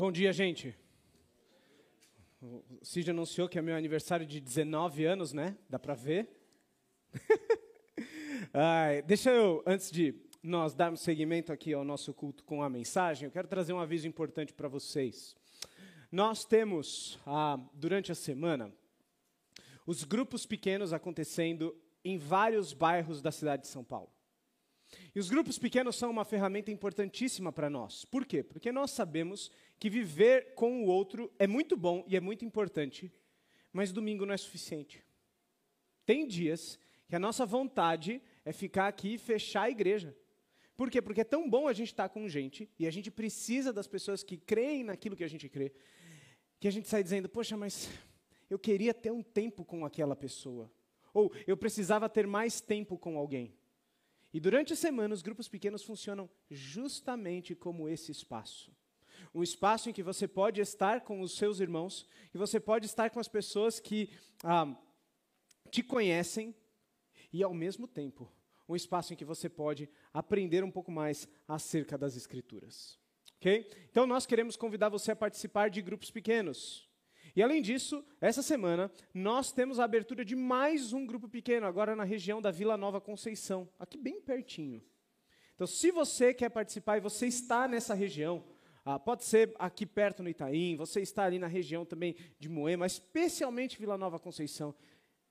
Bom dia, gente. O Cid anunciou que é meu aniversário de 19 anos, né? Dá para ver? Ai, deixa eu, antes de nós darmos seguimento aqui ao nosso culto com a mensagem, eu quero trazer um aviso importante para vocês. Nós temos, ah, durante a semana, os grupos pequenos acontecendo em vários bairros da cidade de São Paulo. E os grupos pequenos são uma ferramenta importantíssima para nós. Por quê? Porque nós sabemos que viver com o outro é muito bom e é muito importante, mas domingo não é suficiente. Tem dias que a nossa vontade é ficar aqui e fechar a igreja. Por quê? Porque é tão bom a gente estar tá com gente e a gente precisa das pessoas que creem naquilo que a gente crê, que a gente sai dizendo: Poxa, mas eu queria ter um tempo com aquela pessoa. Ou eu precisava ter mais tempo com alguém. E durante a semana, os grupos pequenos funcionam justamente como esse espaço um espaço em que você pode estar com os seus irmãos, e você pode estar com as pessoas que ah, te conhecem, e ao mesmo tempo, um espaço em que você pode aprender um pouco mais acerca das Escrituras. Ok? Então, nós queremos convidar você a participar de grupos pequenos. E além disso, essa semana, nós temos a abertura de mais um grupo pequeno, agora na região da Vila Nova Conceição, aqui bem pertinho. Então, se você quer participar e você está nessa região, ah, pode ser aqui perto no Itaim, você está ali na região também de Moema, especialmente Vila Nova Conceição.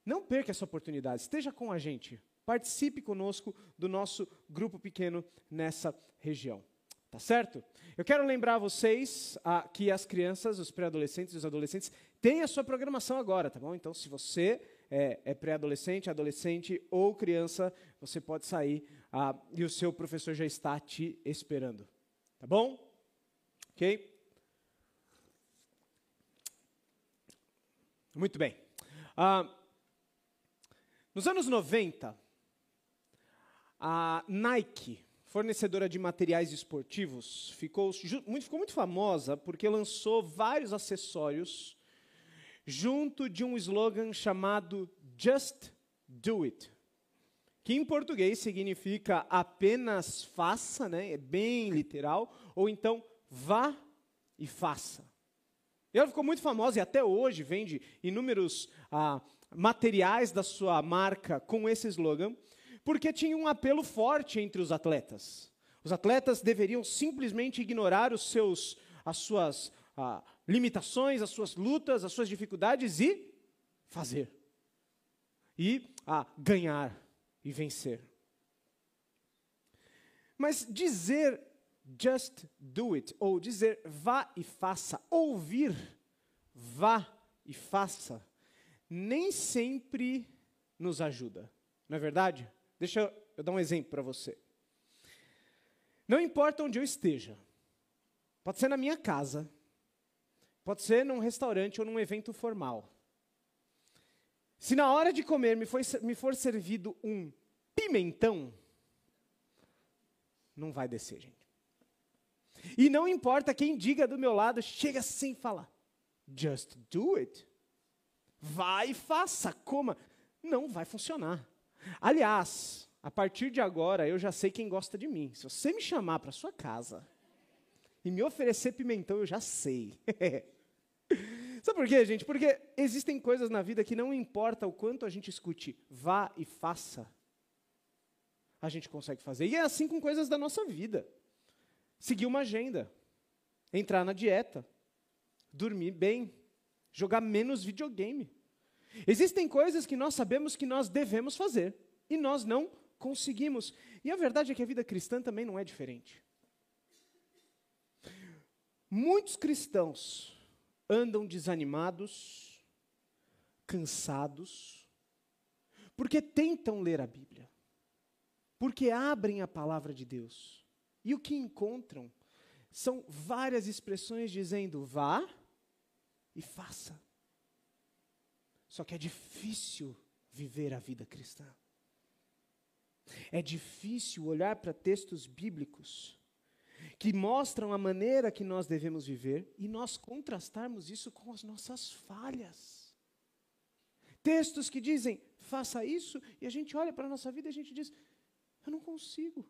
Não perca essa oportunidade, esteja com a gente. Participe conosco do nosso grupo pequeno nessa região. Tá certo? Eu quero lembrar vocês ah, que as crianças, os pré-adolescentes e os adolescentes têm a sua programação agora, tá bom? Então, se você é, é pré-adolescente, adolescente ou criança, você pode sair ah, e o seu professor já está te esperando. Tá bom? Ok? Muito bem. Ah, nos anos 90, a Nike, fornecedora de materiais esportivos, ficou muito, ficou muito famosa porque lançou vários acessórios junto de um slogan chamado Just Do It, que em português significa apenas faça, né? é bem literal, ou então vá e faça. E ela ficou muito famosa e até hoje vende inúmeros ah, materiais da sua marca com esse slogan, porque tinha um apelo forte entre os atletas. Os atletas deveriam simplesmente ignorar os seus, as suas ah, limitações, as suas lutas, as suas dificuldades e fazer. E ah, ganhar e vencer. Mas dizer just do it, ou dizer vá e faça, ouvir vá e faça, nem sempre nos ajuda, não é verdade? Deixa eu dar um exemplo para você. Não importa onde eu esteja, pode ser na minha casa, pode ser num restaurante ou num evento formal. Se na hora de comer me, for, me for servido um pimentão, não vai descer, gente. E não importa quem diga do meu lado, chega sem falar. Just do it. Vai e faça, coma. Não vai funcionar. Aliás, a partir de agora eu já sei quem gosta de mim. Se você me chamar para sua casa e me oferecer pimentão, eu já sei. Sabe por quê, gente? Porque existem coisas na vida que não importa o quanto a gente escute, vá e faça, a gente consegue fazer. E é assim com coisas da nossa vida seguir uma agenda, entrar na dieta, dormir bem, jogar menos videogame. Existem coisas que nós sabemos que nós devemos fazer e nós não conseguimos. E a verdade é que a vida cristã também não é diferente. Muitos cristãos andam desanimados, cansados, porque tentam ler a Bíblia, porque abrem a palavra de Deus e o que encontram são várias expressões dizendo vá e faça. Só que é difícil viver a vida cristã. É difícil olhar para textos bíblicos que mostram a maneira que nós devemos viver e nós contrastarmos isso com as nossas falhas. Textos que dizem, faça isso, e a gente olha para a nossa vida e a gente diz, eu não consigo.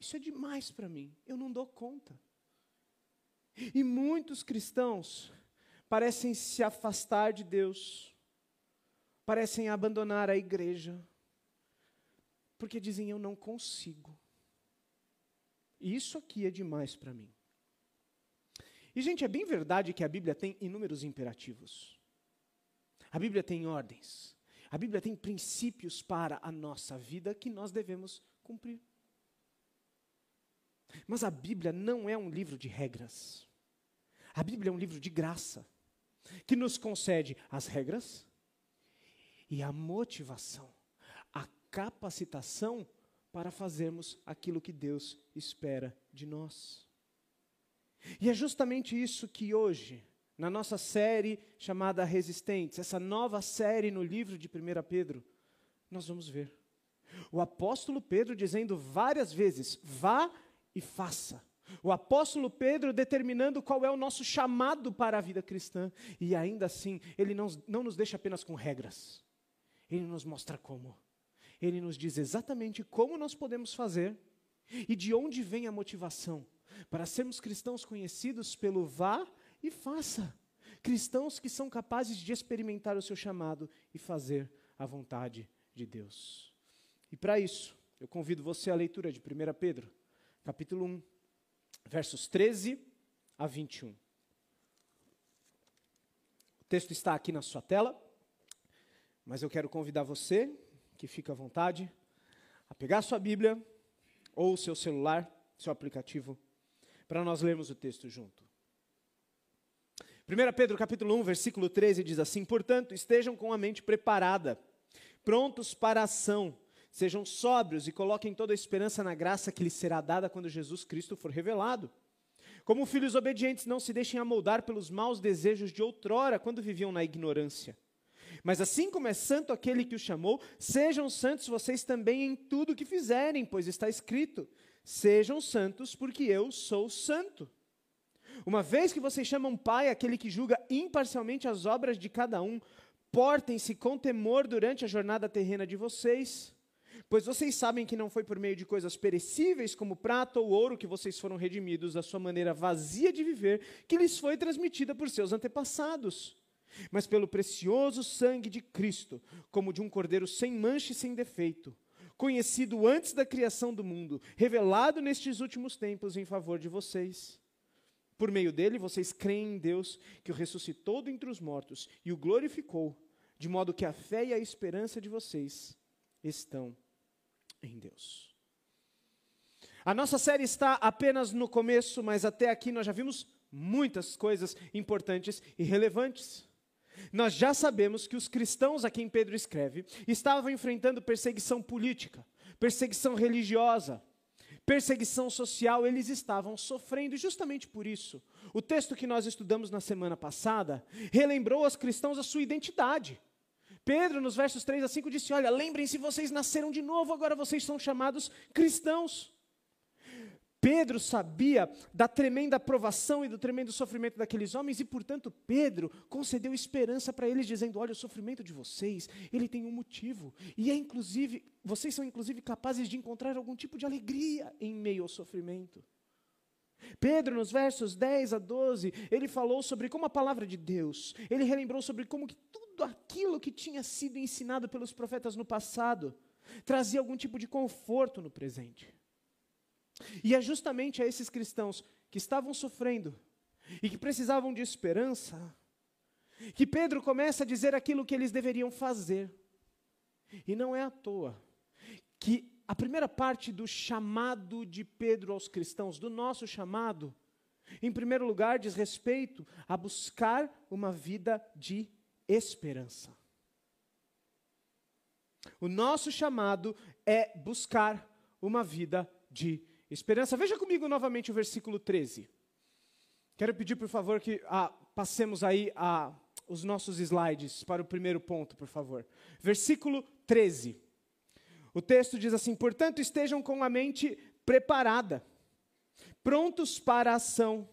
Isso é demais para mim, eu não dou conta. E muitos cristãos parecem se afastar de Deus, parecem abandonar a igreja, porque dizem: Eu não consigo. Isso aqui é demais para mim. E, gente, é bem verdade que a Bíblia tem inúmeros imperativos. A Bíblia tem ordens. A Bíblia tem princípios para a nossa vida que nós devemos cumprir. Mas a Bíblia não é um livro de regras. A Bíblia é um livro de graça, que nos concede as regras e a motivação, a capacitação para fazermos aquilo que Deus espera de nós. E é justamente isso que hoje, na nossa série chamada Resistentes, essa nova série no livro de 1 Pedro, nós vamos ver. O apóstolo Pedro dizendo várias vezes: vá e faça. O apóstolo Pedro determinando qual é o nosso chamado para a vida cristã. E ainda assim, ele não, não nos deixa apenas com regras, ele nos mostra como ele nos diz exatamente como nós podemos fazer e de onde vem a motivação para sermos cristãos conhecidos pelo vá e faça. Cristãos que são capazes de experimentar o seu chamado e fazer a vontade de Deus. E para isso, eu convido você à leitura de 1 Pedro, capítulo 1, versos 13 a 21. O texto está aqui na sua tela, mas eu quero convidar você que fica à vontade a pegar sua Bíblia ou seu celular, seu aplicativo, para nós lermos o texto junto. 1 Pedro capítulo 1, versículo 13 diz assim: "Portanto, estejam com a mente preparada, prontos para a ação, sejam sóbrios e coloquem toda a esperança na graça que lhes será dada quando Jesus Cristo for revelado." Como filhos obedientes, não se deixem amoldar pelos maus desejos de outrora, quando viviam na ignorância. Mas assim como é santo aquele que o chamou, sejam santos vocês também em tudo que fizerem, pois está escrito: Sejam santos, porque eu sou santo. Uma vez que vocês chamam Pai aquele que julga imparcialmente as obras de cada um, portem-se com temor durante a jornada terrena de vocês. Pois vocês sabem que não foi por meio de coisas perecíveis, como prata ou ouro, que vocês foram redimidos da sua maneira vazia de viver, que lhes foi transmitida por seus antepassados mas pelo precioso sangue de Cristo, como de um cordeiro sem mancha e sem defeito, conhecido antes da criação do mundo, revelado nestes últimos tempos em favor de vocês. Por meio dele, vocês creem em Deus, que o ressuscitou dentre os mortos e o glorificou, de modo que a fé e a esperança de vocês estão em Deus. A nossa série está apenas no começo, mas até aqui nós já vimos muitas coisas importantes e relevantes. Nós já sabemos que os cristãos a quem Pedro escreve estavam enfrentando perseguição política, perseguição religiosa, perseguição social, eles estavam sofrendo, e justamente por isso, o texto que nós estudamos na semana passada relembrou aos cristãos a sua identidade. Pedro, nos versos 3 a 5, disse: Olha, lembrem-se, vocês nasceram de novo, agora vocês são chamados cristãos. Pedro sabia da tremenda provação e do tremendo sofrimento daqueles homens e, portanto, Pedro concedeu esperança para eles, dizendo: Olha, o sofrimento de vocês, ele tem um motivo, e é inclusive, vocês são inclusive capazes de encontrar algum tipo de alegria em meio ao sofrimento. Pedro, nos versos 10 a 12, ele falou sobre como a palavra de Deus, ele relembrou sobre como que tudo aquilo que tinha sido ensinado pelos profetas no passado trazia algum tipo de conforto no presente. E é justamente a esses cristãos que estavam sofrendo e que precisavam de esperança que Pedro começa a dizer aquilo que eles deveriam fazer. E não é à toa que a primeira parte do chamado de Pedro aos cristãos, do nosso chamado, em primeiro lugar, diz respeito a buscar uma vida de esperança. O nosso chamado é buscar uma vida de esperança. Veja comigo novamente o versículo 13. Quero pedir, por favor, que ah, passemos aí ah, os nossos slides para o primeiro ponto, por favor. Versículo 13. O texto diz assim: Portanto, estejam com a mente preparada, prontos para a ação,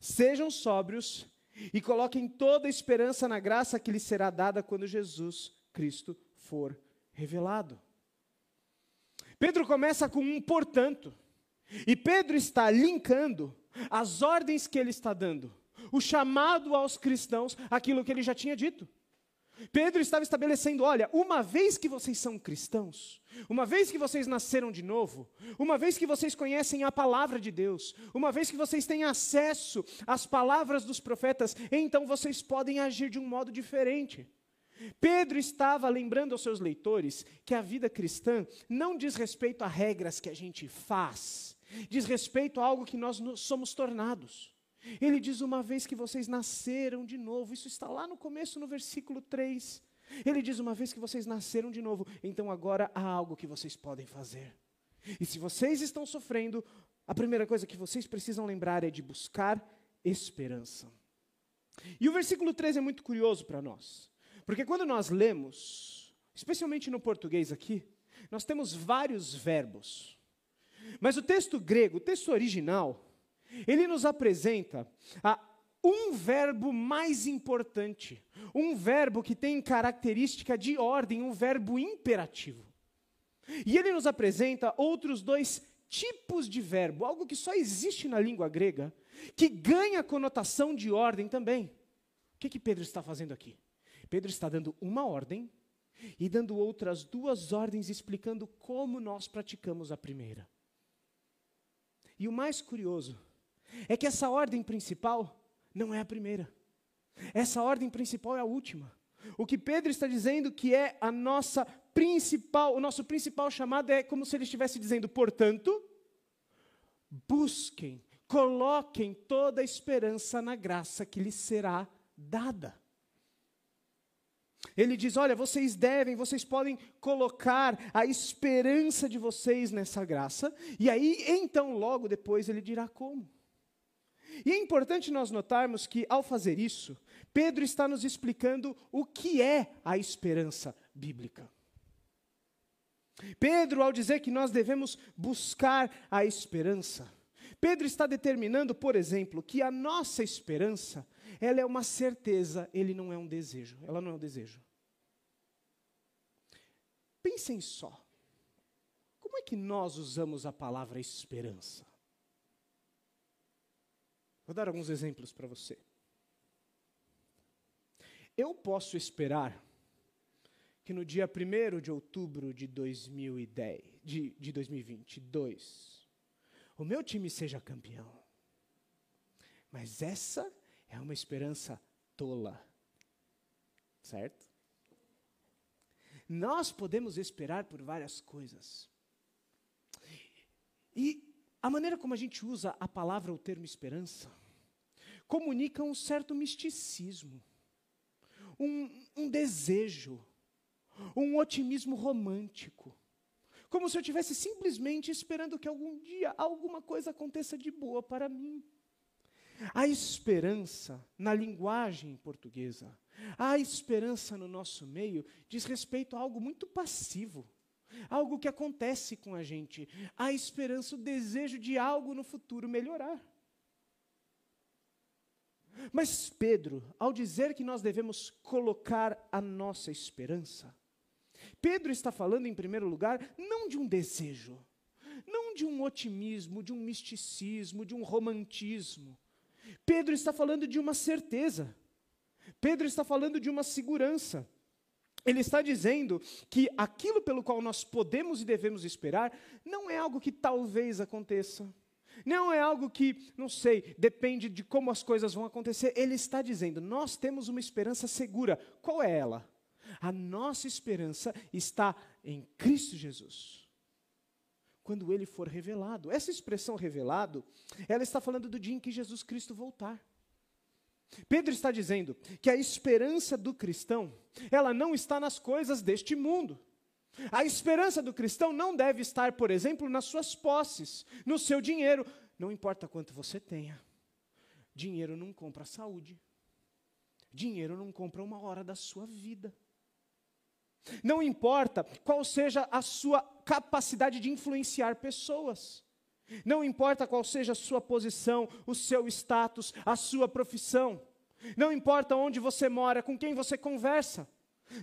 sejam sóbrios e coloquem toda a esperança na graça que lhes será dada quando Jesus Cristo for revelado. Pedro começa com um portanto. E Pedro está linkando as ordens que ele está dando, o chamado aos cristãos, aquilo que ele já tinha dito. Pedro estava estabelecendo: olha, uma vez que vocês são cristãos, uma vez que vocês nasceram de novo, uma vez que vocês conhecem a palavra de Deus, uma vez que vocês têm acesso às palavras dos profetas, então vocês podem agir de um modo diferente. Pedro estava lembrando aos seus leitores que a vida cristã não diz respeito a regras que a gente faz, diz respeito a algo que nós somos tornados. Ele diz: uma vez que vocês nasceram de novo, isso está lá no começo, no versículo 3. Ele diz: uma vez que vocês nasceram de novo, então agora há algo que vocês podem fazer. E se vocês estão sofrendo, a primeira coisa que vocês precisam lembrar é de buscar esperança. E o versículo 3 é muito curioso para nós, porque quando nós lemos, especialmente no português aqui, nós temos vários verbos. Mas o texto grego, o texto original, ele nos apresenta um verbo mais importante, um verbo que tem característica de ordem, um verbo imperativo. E ele nos apresenta outros dois tipos de verbo, algo que só existe na língua grega, que ganha conotação de ordem também. O que, que Pedro está fazendo aqui? Pedro está dando uma ordem e dando outras duas ordens explicando como nós praticamos a primeira. E o mais curioso é que essa ordem principal não é a primeira. Essa ordem principal é a última. O que Pedro está dizendo que é a nossa principal, o nosso principal chamado é como se ele estivesse dizendo, portanto, busquem, coloquem toda a esperança na graça que lhes será dada. Ele diz: Olha, vocês devem, vocês podem colocar a esperança de vocês nessa graça, e aí, então, logo depois, ele dirá como. E é importante nós notarmos que, ao fazer isso, Pedro está nos explicando o que é a esperança bíblica. Pedro, ao dizer que nós devemos buscar a esperança, Pedro está determinando, por exemplo, que a nossa esperança, ela é uma certeza, ele não é um desejo, ela não é um desejo. Pensem só. Como é que nós usamos a palavra esperança? Vou dar alguns exemplos para você. Eu posso esperar que no dia 1 de outubro de 2010, de, de 2022, o meu time seja campeão. Mas essa é uma esperança tola. Certo? Nós podemos esperar por várias coisas. E a maneira como a gente usa a palavra, o termo esperança, comunica um certo misticismo, um, um desejo, um otimismo romântico. Como se eu estivesse simplesmente esperando que algum dia alguma coisa aconteça de boa para mim. A esperança, na linguagem portuguesa, a esperança no nosso meio diz respeito a algo muito passivo algo que acontece com a gente, a esperança, o desejo de algo no futuro melhorar. Mas Pedro, ao dizer que nós devemos colocar a nossa esperança, Pedro está falando, em primeiro lugar, não de um desejo, não de um otimismo, de um misticismo, de um romantismo. Pedro está falando de uma certeza. Pedro está falando de uma segurança. Ele está dizendo que aquilo pelo qual nós podemos e devemos esperar não é algo que talvez aconteça. Não é algo que, não sei, depende de como as coisas vão acontecer. Ele está dizendo: nós temos uma esperança segura. Qual é ela? A nossa esperança está em Cristo Jesus. Quando ele for revelado. Essa expressão revelado, ela está falando do dia em que Jesus Cristo voltar. Pedro está dizendo que a esperança do cristão, ela não está nas coisas deste mundo. A esperança do cristão não deve estar, por exemplo, nas suas posses, no seu dinheiro. Não importa quanto você tenha. Dinheiro não compra saúde. Dinheiro não compra uma hora da sua vida. Não importa qual seja a sua capacidade de influenciar pessoas. Não importa qual seja a sua posição, o seu status, a sua profissão. Não importa onde você mora, com quem você conversa.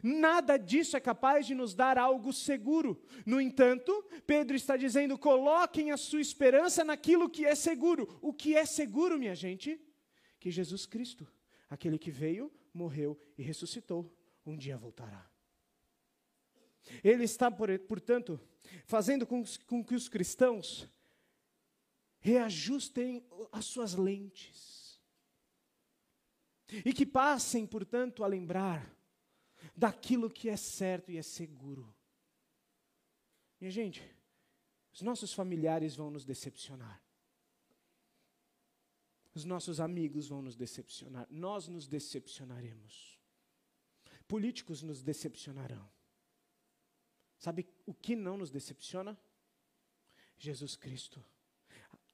Nada disso é capaz de nos dar algo seguro. No entanto, Pedro está dizendo: coloquem a sua esperança naquilo que é seguro. O que é seguro, minha gente? Que Jesus Cristo, aquele que veio, morreu e ressuscitou, um dia voltará. Ele está, portanto, fazendo com, que os cristãos reajustem as suas lentes e que passem, portanto, a lembrar daquilo que é certo e é seguro. Minha gente, os nossos familiares vão nos decepcionar. Os nossos amigos vão nos decepcionar. Nós nos decepcionaremos. Políticos nos decepcionarão. Sabe o que não nos decepciona? Jesus Cristo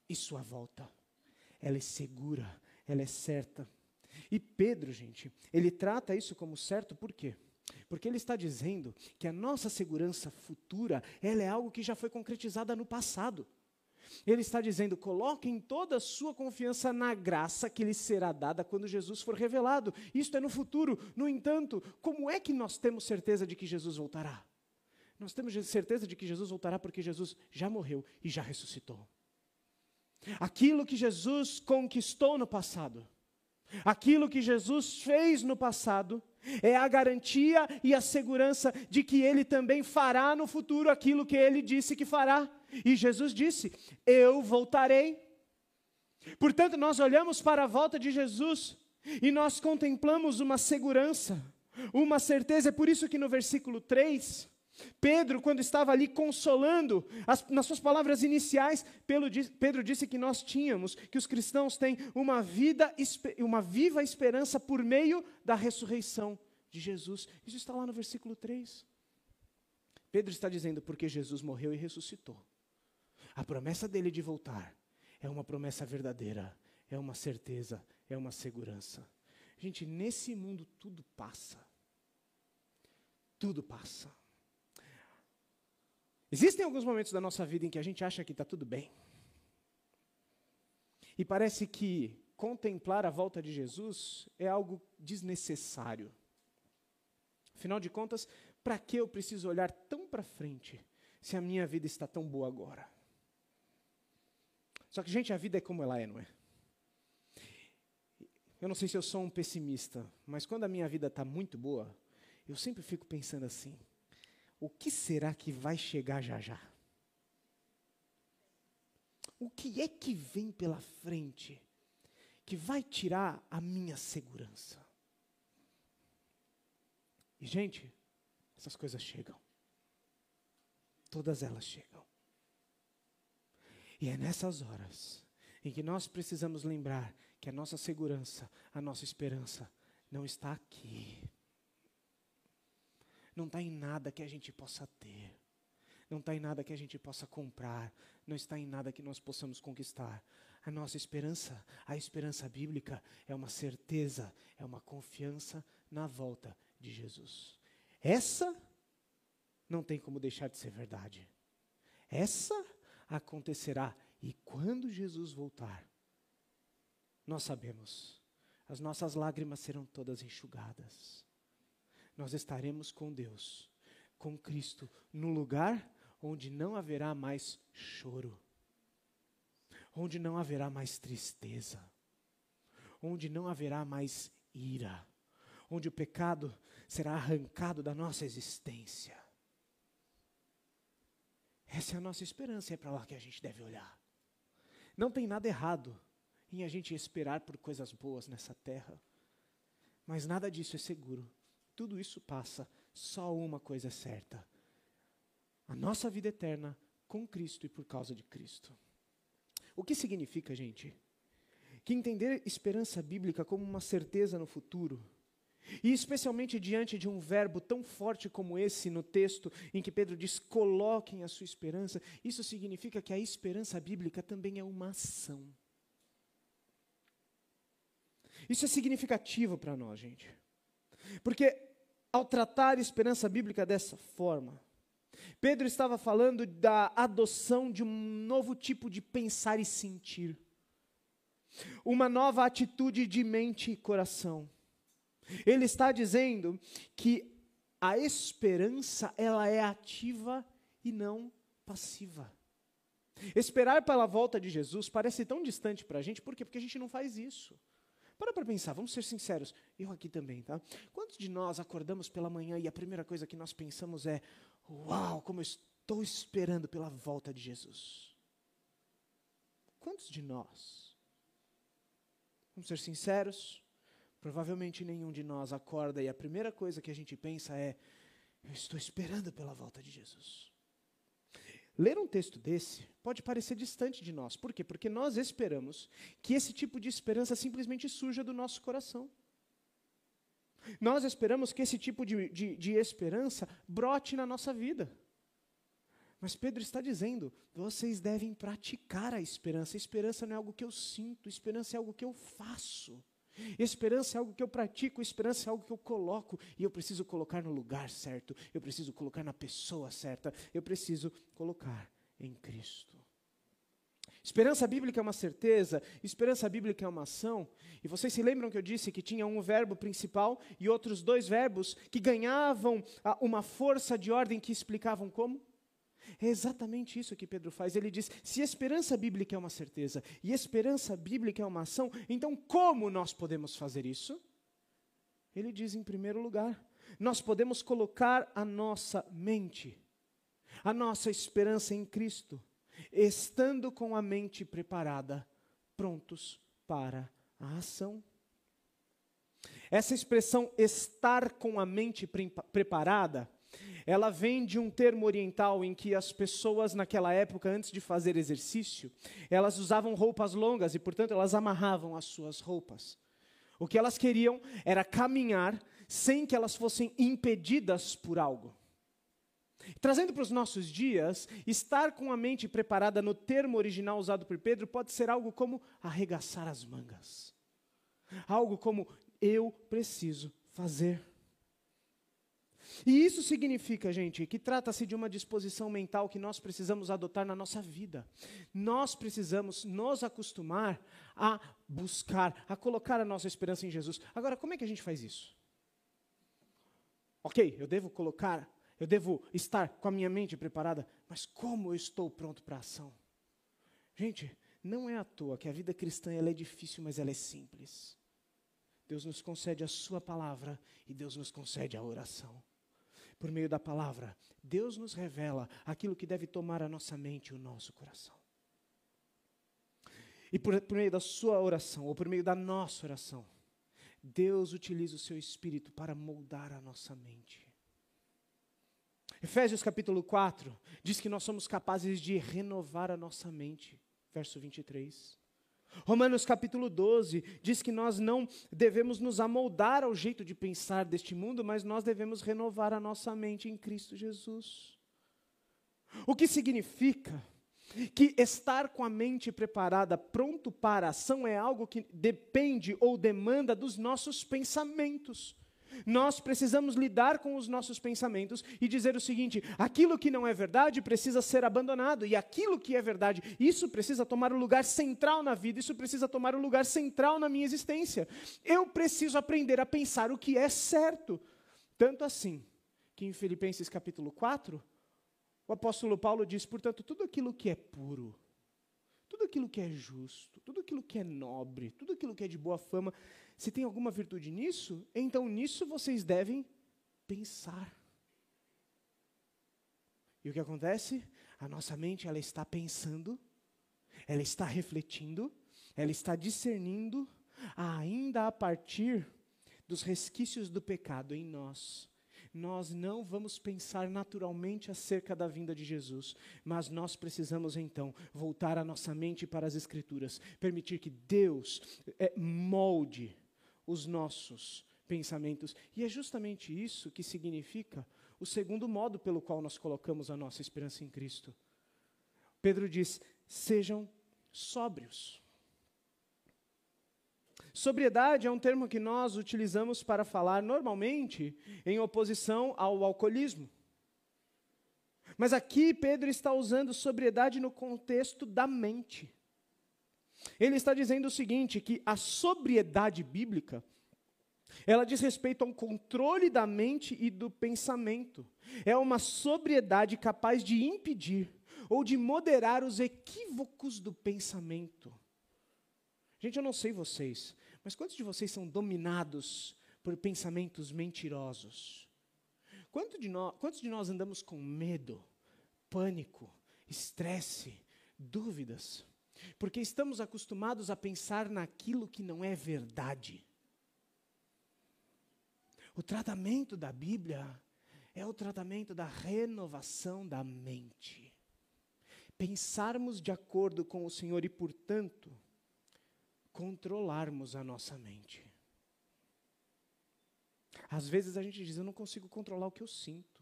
e sua volta. Ela é segura, ela é certa. E Pedro, gente, ele trata isso como certo por quê? Porque ele está dizendo que a nossa segurança futura, ela é algo que já foi concretizada no passado. Ele está dizendo: coloquem toda a sua confiança na graça que lhes será dada quando Jesus for revelado. Isto é no futuro. No entanto, como é que nós temos certeza de que Jesus voltará? Nós temos certeza de que Jesus voltará porque Jesus já morreu e já ressuscitou. Aquilo que Jesus conquistou no passado, aquilo que Jesus fez no passado, é a garantia e a segurança de que ele também fará no futuro aquilo que ele disse que fará. E Jesus disse: Eu voltarei. Portanto, nós olhamos para a volta de Jesus e nós contemplamos uma segurança, uma certeza. É por isso que no versículo 3, Pedro, quando estava ali consolando, as, nas suas palavras iniciais, Pedro disse que nós tínhamos, que os cristãos têm uma vida, uma viva esperança por meio da ressurreição de Jesus. Isso está lá no versículo 3. Pedro está dizendo, porque Jesus morreu e ressuscitou. A promessa dele de voltar é uma promessa verdadeira, é uma certeza, é uma segurança. Gente, nesse mundo tudo passa. Tudo passa. Existem alguns momentos da nossa vida em que a gente acha que está tudo bem. E parece que contemplar a volta de Jesus é algo desnecessário. Afinal de contas, para que eu preciso olhar tão para frente se a minha vida está tão boa agora? Só que, gente, a vida é como ela é, não é? Eu não sei se eu sou um pessimista, mas quando a minha vida está muito boa, eu sempre fico pensando assim: o que será que vai chegar já já? O que é que vem pela frente que vai tirar a minha segurança? E, gente, essas coisas chegam. Todas elas chegam. E é nessas horas em que nós precisamos lembrar que a nossa segurança, a nossa esperança não está aqui não está em nada que a gente possa ter, não está em nada que a gente possa comprar, não está em nada que nós possamos conquistar. A nossa esperança, a esperança bíblica, é uma certeza, é uma confiança na volta de Jesus. Essa não tem como deixar de ser verdade. Essa acontecerá e quando Jesus voltar, nós sabemos, as nossas lágrimas serão todas enxugadas nós estaremos com Deus, com Cristo, no lugar onde não haverá mais choro, onde não haverá mais tristeza, onde não haverá mais ira, onde o pecado será arrancado da nossa existência. Essa é a nossa esperança, é para lá que a gente deve olhar. Não tem nada errado em a gente esperar por coisas boas nessa terra, mas nada disso é seguro tudo isso passa, só uma coisa é certa: a nossa vida eterna com Cristo e por causa de Cristo. O que significa, gente? Que entender esperança bíblica como uma certeza no futuro, e especialmente diante de um verbo tão forte como esse no texto, em que Pedro diz: coloquem a sua esperança, isso significa que a esperança bíblica também é uma ação. Isso é significativo para nós, gente. Porque ao tratar a esperança bíblica dessa forma, Pedro estava falando da adoção de um novo tipo de pensar e sentir, uma nova atitude de mente e coração. Ele está dizendo que a esperança ela é ativa e não passiva. Esperar pela volta de Jesus parece tão distante para a gente, por quê? Porque a gente não faz isso. Para para pensar, vamos ser sinceros, eu aqui também, tá? Quantos de nós acordamos pela manhã e a primeira coisa que nós pensamos é: Uau, como eu estou esperando pela volta de Jesus? Quantos de nós? Vamos ser sinceros, provavelmente nenhum de nós acorda e a primeira coisa que a gente pensa é: Eu estou esperando pela volta de Jesus. Ler um texto desse pode parecer distante de nós. Por quê? Porque nós esperamos que esse tipo de esperança simplesmente surja do nosso coração. Nós esperamos que esse tipo de, de, de esperança brote na nossa vida. Mas Pedro está dizendo: vocês devem praticar a esperança. A esperança não é algo que eu sinto, esperança é algo que eu faço. Esperança é algo que eu pratico, esperança é algo que eu coloco, e eu preciso colocar no lugar certo, eu preciso colocar na pessoa certa, eu preciso colocar em Cristo. Esperança bíblica é uma certeza, esperança bíblica é uma ação. E vocês se lembram que eu disse que tinha um verbo principal e outros dois verbos que ganhavam uma força de ordem que explicavam como? É exatamente isso que Pedro faz. Ele diz: se esperança bíblica é uma certeza e esperança bíblica é uma ação, então como nós podemos fazer isso? Ele diz, em primeiro lugar, nós podemos colocar a nossa mente, a nossa esperança em Cristo, estando com a mente preparada, prontos para a ação. Essa expressão estar com a mente pre preparada ela vem de um termo oriental em que as pessoas naquela época, antes de fazer exercício, elas usavam roupas longas e, portanto, elas amarravam as suas roupas. O que elas queriam era caminhar sem que elas fossem impedidas por algo. Trazendo para os nossos dias, estar com a mente preparada no termo original usado por Pedro pode ser algo como arregaçar as mangas. Algo como eu preciso fazer. E isso significa, gente, que trata-se de uma disposição mental que nós precisamos adotar na nossa vida. Nós precisamos nos acostumar a buscar, a colocar a nossa esperança em Jesus. Agora, como é que a gente faz isso? Ok, eu devo colocar, eu devo estar com a minha mente preparada, mas como eu estou pronto para a ação? Gente, não é à toa que a vida cristã ela é difícil, mas ela é simples. Deus nos concede a Sua palavra e Deus nos concede a oração por meio da palavra, Deus nos revela aquilo que deve tomar a nossa mente e o nosso coração. E por, por meio da sua oração, ou por meio da nossa oração, Deus utiliza o seu espírito para moldar a nossa mente. Efésios capítulo 4 diz que nós somos capazes de renovar a nossa mente. Verso 23. Romanos capítulo 12 diz que nós não devemos nos amoldar ao jeito de pensar deste mundo, mas nós devemos renovar a nossa mente em Cristo Jesus. O que significa que estar com a mente preparada, pronto para a ação, é algo que depende ou demanda dos nossos pensamentos. Nós precisamos lidar com os nossos pensamentos e dizer o seguinte: aquilo que não é verdade precisa ser abandonado, e aquilo que é verdade, isso precisa tomar o um lugar central na vida, isso precisa tomar o um lugar central na minha existência. Eu preciso aprender a pensar o que é certo. Tanto assim que em Filipenses capítulo 4, o apóstolo Paulo diz: portanto, tudo aquilo que é puro, tudo aquilo que é justo, tudo aquilo que é nobre, tudo aquilo que é de boa fama, se tem alguma virtude nisso, então nisso vocês devem pensar. E o que acontece? A nossa mente ela está pensando, ela está refletindo, ela está discernindo, ainda a partir dos resquícios do pecado em nós. Nós não vamos pensar naturalmente acerca da vinda de Jesus, mas nós precisamos então voltar a nossa mente para as Escrituras, permitir que Deus é, molde os nossos pensamentos. E é justamente isso que significa o segundo modo pelo qual nós colocamos a nossa esperança em Cristo. Pedro diz: sejam sóbrios. Sobriedade é um termo que nós utilizamos para falar normalmente em oposição ao alcoolismo. Mas aqui Pedro está usando sobriedade no contexto da mente. Ele está dizendo o seguinte: que a sobriedade bíblica Ela diz respeito ao controle da mente e do pensamento. É uma sobriedade capaz de impedir ou de moderar os equívocos do pensamento. Gente, eu não sei vocês, mas quantos de vocês são dominados por pensamentos mentirosos? Quanto de nós, quantos de nós andamos com medo, pânico, estresse, dúvidas? Porque estamos acostumados a pensar naquilo que não é verdade. O tratamento da Bíblia é o tratamento da renovação da mente. Pensarmos de acordo com o Senhor e, portanto, controlarmos a nossa mente. Às vezes a gente diz, eu não consigo controlar o que eu sinto.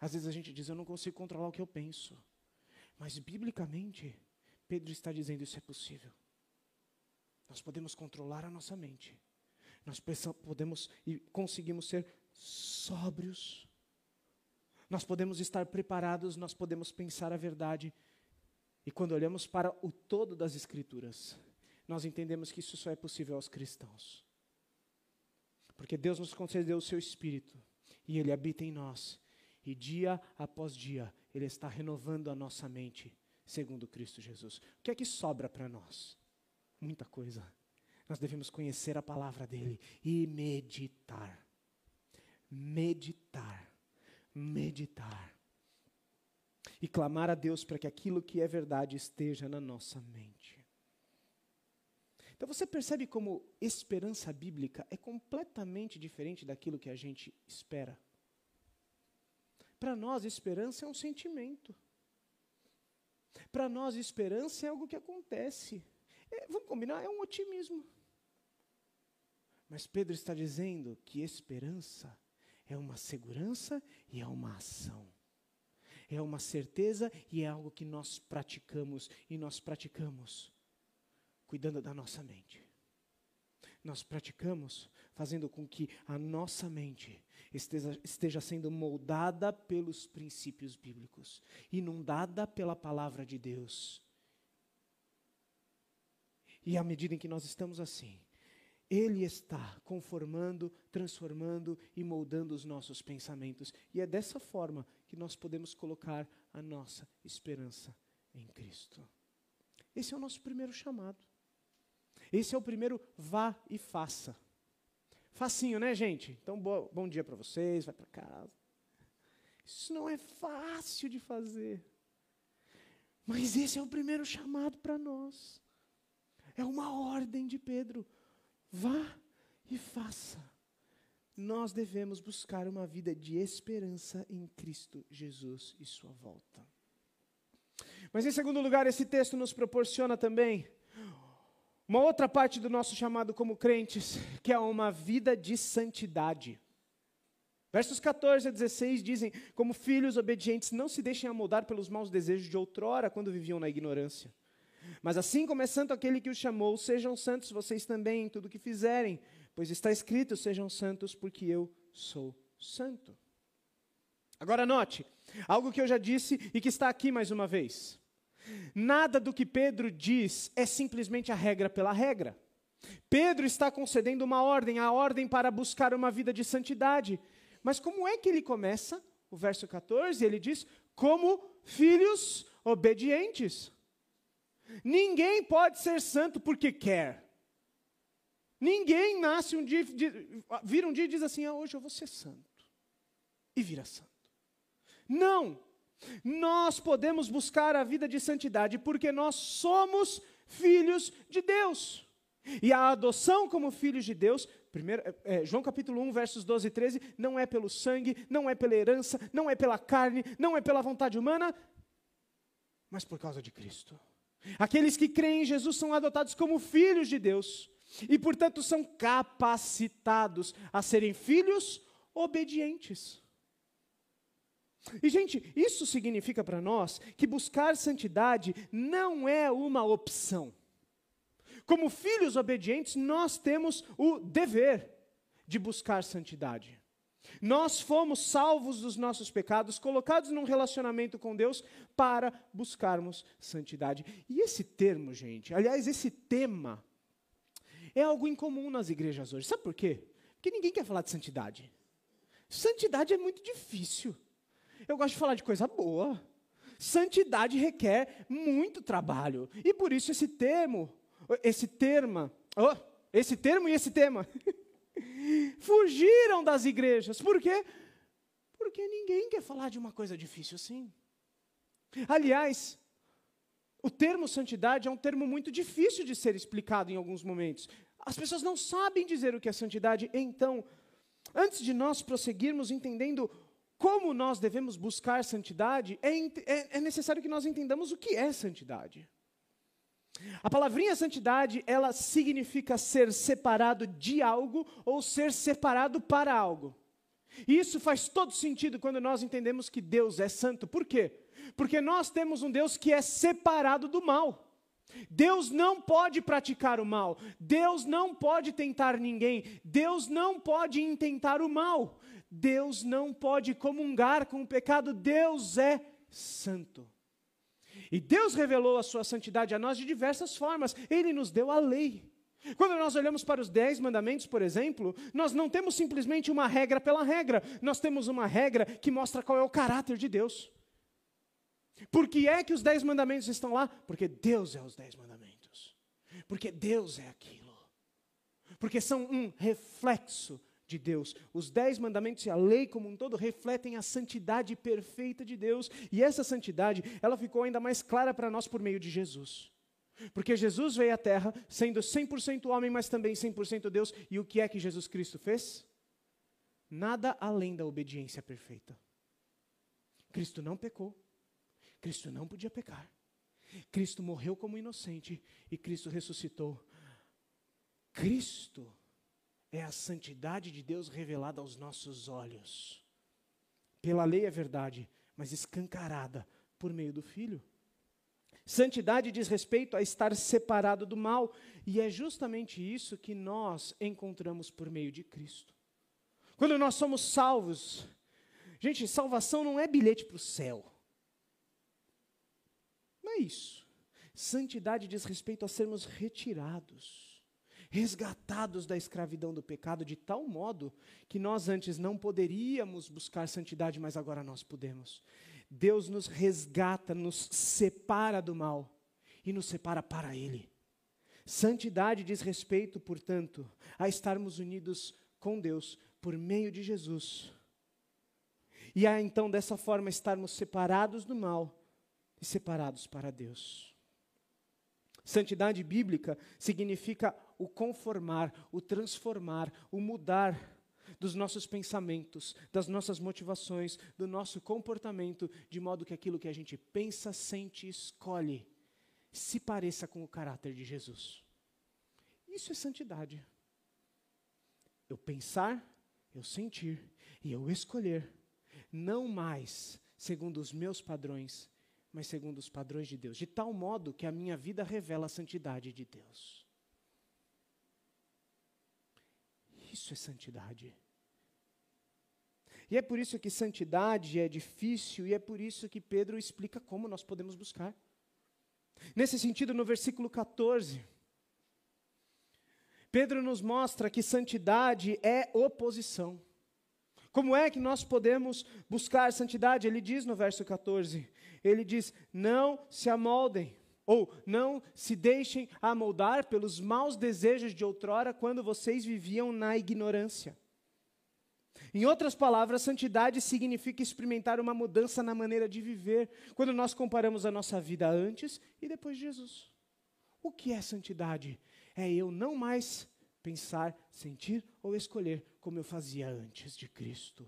Às vezes a gente diz, eu não consigo controlar o que eu penso. Mas, biblicamente, Pedro está dizendo isso é possível. Nós podemos controlar a nossa mente nós podemos e conseguimos ser sóbrios. Nós podemos estar preparados, nós podemos pensar a verdade. E quando olhamos para o todo das Escrituras, nós entendemos que isso só é possível aos cristãos. Porque Deus nos concedeu o seu Espírito e Ele habita em nós. E dia após dia, Ele está renovando a nossa mente, segundo Cristo Jesus. O que é que sobra para nós? Muita coisa nós devemos conhecer a palavra dele e meditar. Meditar. Meditar. E clamar a Deus para que aquilo que é verdade esteja na nossa mente. Então você percebe como esperança bíblica é completamente diferente daquilo que a gente espera. Para nós, esperança é um sentimento. Para nós, esperança é algo que acontece. É, vamos combinar, é um otimismo. Mas Pedro está dizendo que esperança é uma segurança e é uma ação. É uma certeza e é algo que nós praticamos e nós praticamos cuidando da nossa mente. Nós praticamos fazendo com que a nossa mente esteja, esteja sendo moldada pelos princípios bíblicos, inundada pela palavra de Deus. E à medida em que nós estamos assim, ele está conformando, transformando e moldando os nossos pensamentos. E é dessa forma que nós podemos colocar a nossa esperança em Cristo. Esse é o nosso primeiro chamado. Esse é o primeiro vá e faça. Facinho, né, gente? Então, bo bom dia para vocês, vai para casa. Isso não é fácil de fazer. Mas esse é o primeiro chamado para nós. É uma ordem de Pedro. Vá e faça. Nós devemos buscar uma vida de esperança em Cristo Jesus e Sua volta. Mas, em segundo lugar, esse texto nos proporciona também uma outra parte do nosso chamado como crentes, que é uma vida de santidade. Versos 14 a 16 dizem: Como filhos obedientes, não se deixem amoldar pelos maus desejos de outrora, quando viviam na ignorância. Mas assim como é santo aquele que os chamou, sejam santos vocês também em tudo que fizerem, pois está escrito: sejam santos, porque eu sou santo. Agora note, algo que eu já disse e que está aqui mais uma vez. Nada do que Pedro diz é simplesmente a regra pela regra. Pedro está concedendo uma ordem, a ordem para buscar uma vida de santidade. Mas como é que ele começa? O verso 14, ele diz: como filhos obedientes. Ninguém pode ser santo porque quer. Ninguém nasce um dia, vira um dia e diz assim: ah, hoje eu vou ser santo. E vira santo. Não! Nós podemos buscar a vida de santidade porque nós somos filhos de Deus. E a adoção como filhos de Deus, primeiro, é, é João capítulo 1, versos 12 e 13, não é pelo sangue, não é pela herança, não é pela carne, não é pela vontade humana, mas por causa de Cristo. Aqueles que creem em Jesus são adotados como filhos de Deus e, portanto, são capacitados a serem filhos obedientes. E, gente, isso significa para nós que buscar santidade não é uma opção. Como filhos obedientes, nós temos o dever de buscar santidade. Nós fomos salvos dos nossos pecados, colocados num relacionamento com Deus para buscarmos santidade. E esse termo, gente, aliás, esse tema, é algo incomum nas igrejas hoje. Sabe por quê? Porque ninguém quer falar de santidade. Santidade é muito difícil. Eu gosto de falar de coisa boa. Santidade requer muito trabalho. E por isso esse termo, esse termo, oh, esse termo e esse tema fugiram das igrejas. Por quê? Porque ninguém quer falar de uma coisa difícil assim. Aliás, o termo santidade é um termo muito difícil de ser explicado em alguns momentos. As pessoas não sabem dizer o que é santidade, então, antes de nós prosseguirmos entendendo como nós devemos buscar santidade, é, é, é necessário que nós entendamos o que é santidade. A palavrinha santidade, ela significa ser separado de algo ou ser separado para algo. E isso faz todo sentido quando nós entendemos que Deus é santo. Por quê? Porque nós temos um Deus que é separado do mal. Deus não pode praticar o mal, Deus não pode tentar ninguém, Deus não pode intentar o mal. Deus não pode comungar com o pecado, Deus é santo. E Deus revelou a sua santidade a nós de diversas formas, Ele nos deu a lei. Quando nós olhamos para os dez mandamentos, por exemplo, nós não temos simplesmente uma regra pela regra, nós temos uma regra que mostra qual é o caráter de Deus. Por que é que os dez mandamentos estão lá? Porque Deus é os dez mandamentos. Porque Deus é aquilo. Porque são um reflexo de Deus. Os dez mandamentos e a lei como um todo refletem a santidade perfeita de Deus. E essa santidade, ela ficou ainda mais clara para nós por meio de Jesus. Porque Jesus veio à Terra sendo 100% homem, mas também 100% Deus. E o que é que Jesus Cristo fez? Nada além da obediência perfeita. Cristo não pecou. Cristo não podia pecar. Cristo morreu como inocente e Cristo ressuscitou. Cristo é a santidade de Deus revelada aos nossos olhos. Pela lei é verdade, mas escancarada por meio do Filho. Santidade diz respeito a estar separado do mal, e é justamente isso que nós encontramos por meio de Cristo. Quando nós somos salvos, gente, salvação não é bilhete para o céu. Não é isso. Santidade diz respeito a sermos retirados resgatados da escravidão do pecado de tal modo que nós antes não poderíamos buscar santidade, mas agora nós podemos. Deus nos resgata, nos separa do mal e nos separa para Ele. Santidade diz respeito, portanto, a estarmos unidos com Deus por meio de Jesus. E a então dessa forma estarmos separados do mal e separados para Deus. Santidade bíblica significa o conformar, o transformar, o mudar dos nossos pensamentos, das nossas motivações, do nosso comportamento, de modo que aquilo que a gente pensa, sente e escolhe se pareça com o caráter de Jesus. Isso é santidade. Eu pensar, eu sentir e eu escolher, não mais segundo os meus padrões, mas segundo os padrões de Deus, de tal modo que a minha vida revela a santidade de Deus. Isso é santidade. E é por isso que santidade é difícil e é por isso que Pedro explica como nós podemos buscar. Nesse sentido, no versículo 14, Pedro nos mostra que santidade é oposição. Como é que nós podemos buscar santidade? Ele diz no verso 14: ele diz: não se amoldem, ou não se deixem amoldar pelos maus desejos de outrora quando vocês viviam na ignorância. Em outras palavras, santidade significa experimentar uma mudança na maneira de viver, quando nós comparamos a nossa vida antes e depois de Jesus. O que é santidade? É eu não mais pensar, sentir ou escolher como eu fazia antes de Cristo.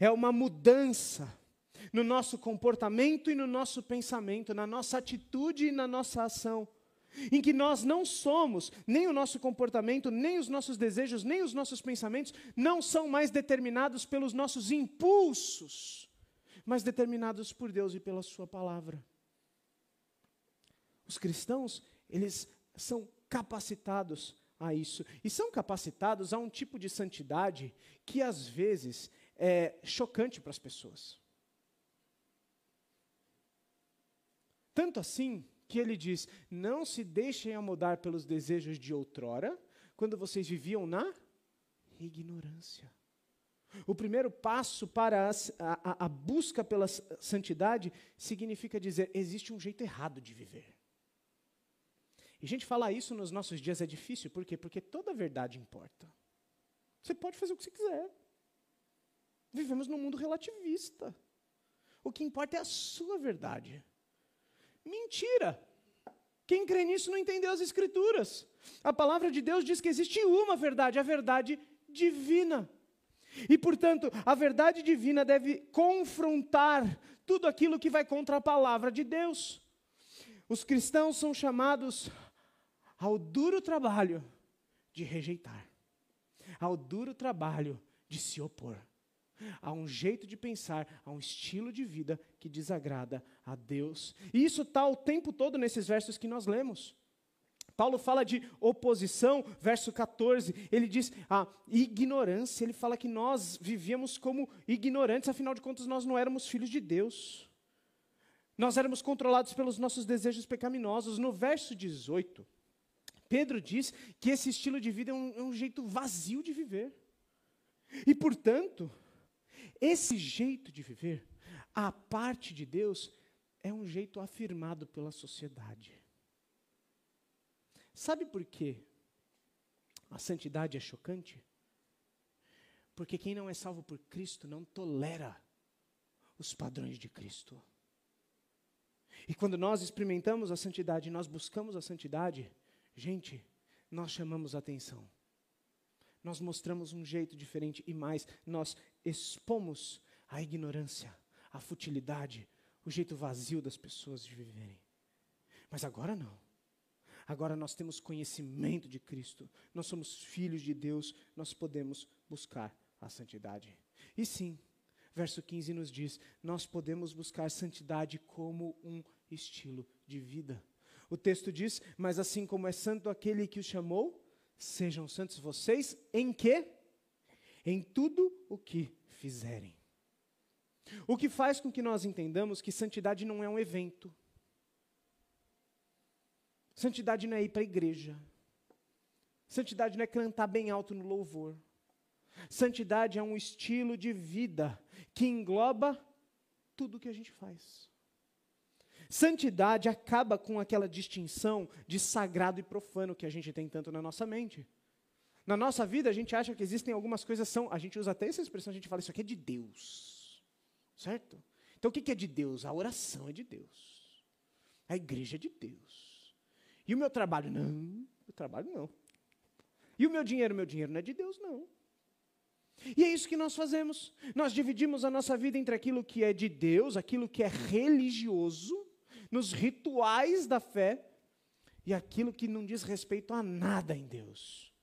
É uma mudança no nosso comportamento e no nosso pensamento, na nossa atitude e na nossa ação, em que nós não somos, nem o nosso comportamento, nem os nossos desejos, nem os nossos pensamentos, não são mais determinados pelos nossos impulsos, mas determinados por Deus e pela Sua palavra. Os cristãos, eles são capacitados a isso, e são capacitados a um tipo de santidade que às vezes é chocante para as pessoas. Tanto assim que ele diz: Não se deixem amodar pelos desejos de outrora, quando vocês viviam na ignorância. O primeiro passo para a, a, a, busca pela santidade significa dizer: existe um jeito errado de viver. E a gente falar isso nos nossos dias é difícil, por quê? Porque toda verdade importa. Você pode fazer o que você quiser. Vivemos num mundo relativista. O que importa é a sua verdade. Mentira! Quem crê nisso não entendeu as Escrituras. A palavra de Deus diz que existe uma verdade, a verdade divina. E, portanto, a verdade divina deve confrontar tudo aquilo que vai contra a palavra de Deus. Os cristãos são chamados ao duro trabalho de rejeitar, ao duro trabalho de se opor. Há um jeito de pensar, há um estilo de vida que desagrada a Deus. E isso está o tempo todo nesses versos que nós lemos. Paulo fala de oposição, verso 14, ele diz a ignorância, ele fala que nós vivíamos como ignorantes, afinal de contas nós não éramos filhos de Deus. Nós éramos controlados pelos nossos desejos pecaminosos. No verso 18, Pedro diz que esse estilo de vida é um, é um jeito vazio de viver. E, portanto, esse jeito de viver, a parte de Deus, é um jeito afirmado pela sociedade. Sabe por quê? A santidade é chocante? Porque quem não é salvo por Cristo não tolera os padrões de Cristo. E quando nós experimentamos a santidade, nós buscamos a santidade, gente, nós chamamos atenção. Nós mostramos um jeito diferente e mais, nós expomos a ignorância, a futilidade, o jeito vazio das pessoas de viverem. Mas agora não. Agora nós temos conhecimento de Cristo, nós somos filhos de Deus, nós podemos buscar a santidade. E sim, verso 15 nos diz: nós podemos buscar santidade como um estilo de vida. O texto diz: Mas assim como é santo aquele que o chamou, sejam santos vocês em quê? Em tudo o que fizerem. O que faz com que nós entendamos que santidade não é um evento. Santidade não é ir para a igreja. Santidade não é cantar bem alto no louvor. Santidade é um estilo de vida que engloba tudo o que a gente faz. Santidade acaba com aquela distinção de sagrado e profano que a gente tem tanto na nossa mente. Na nossa vida, a gente acha que existem algumas coisas são, a gente usa até essa expressão, a gente fala isso aqui é de Deus. Certo? Então o que é de Deus? A oração é de Deus. A igreja é de Deus. E o meu trabalho? Não, o trabalho não. E o meu dinheiro? Meu dinheiro não é de Deus, não. E é isso que nós fazemos. Nós dividimos a nossa vida entre aquilo que é de Deus, aquilo que é religioso, nos rituais da fé, e aquilo que não diz respeito a nada em Deus.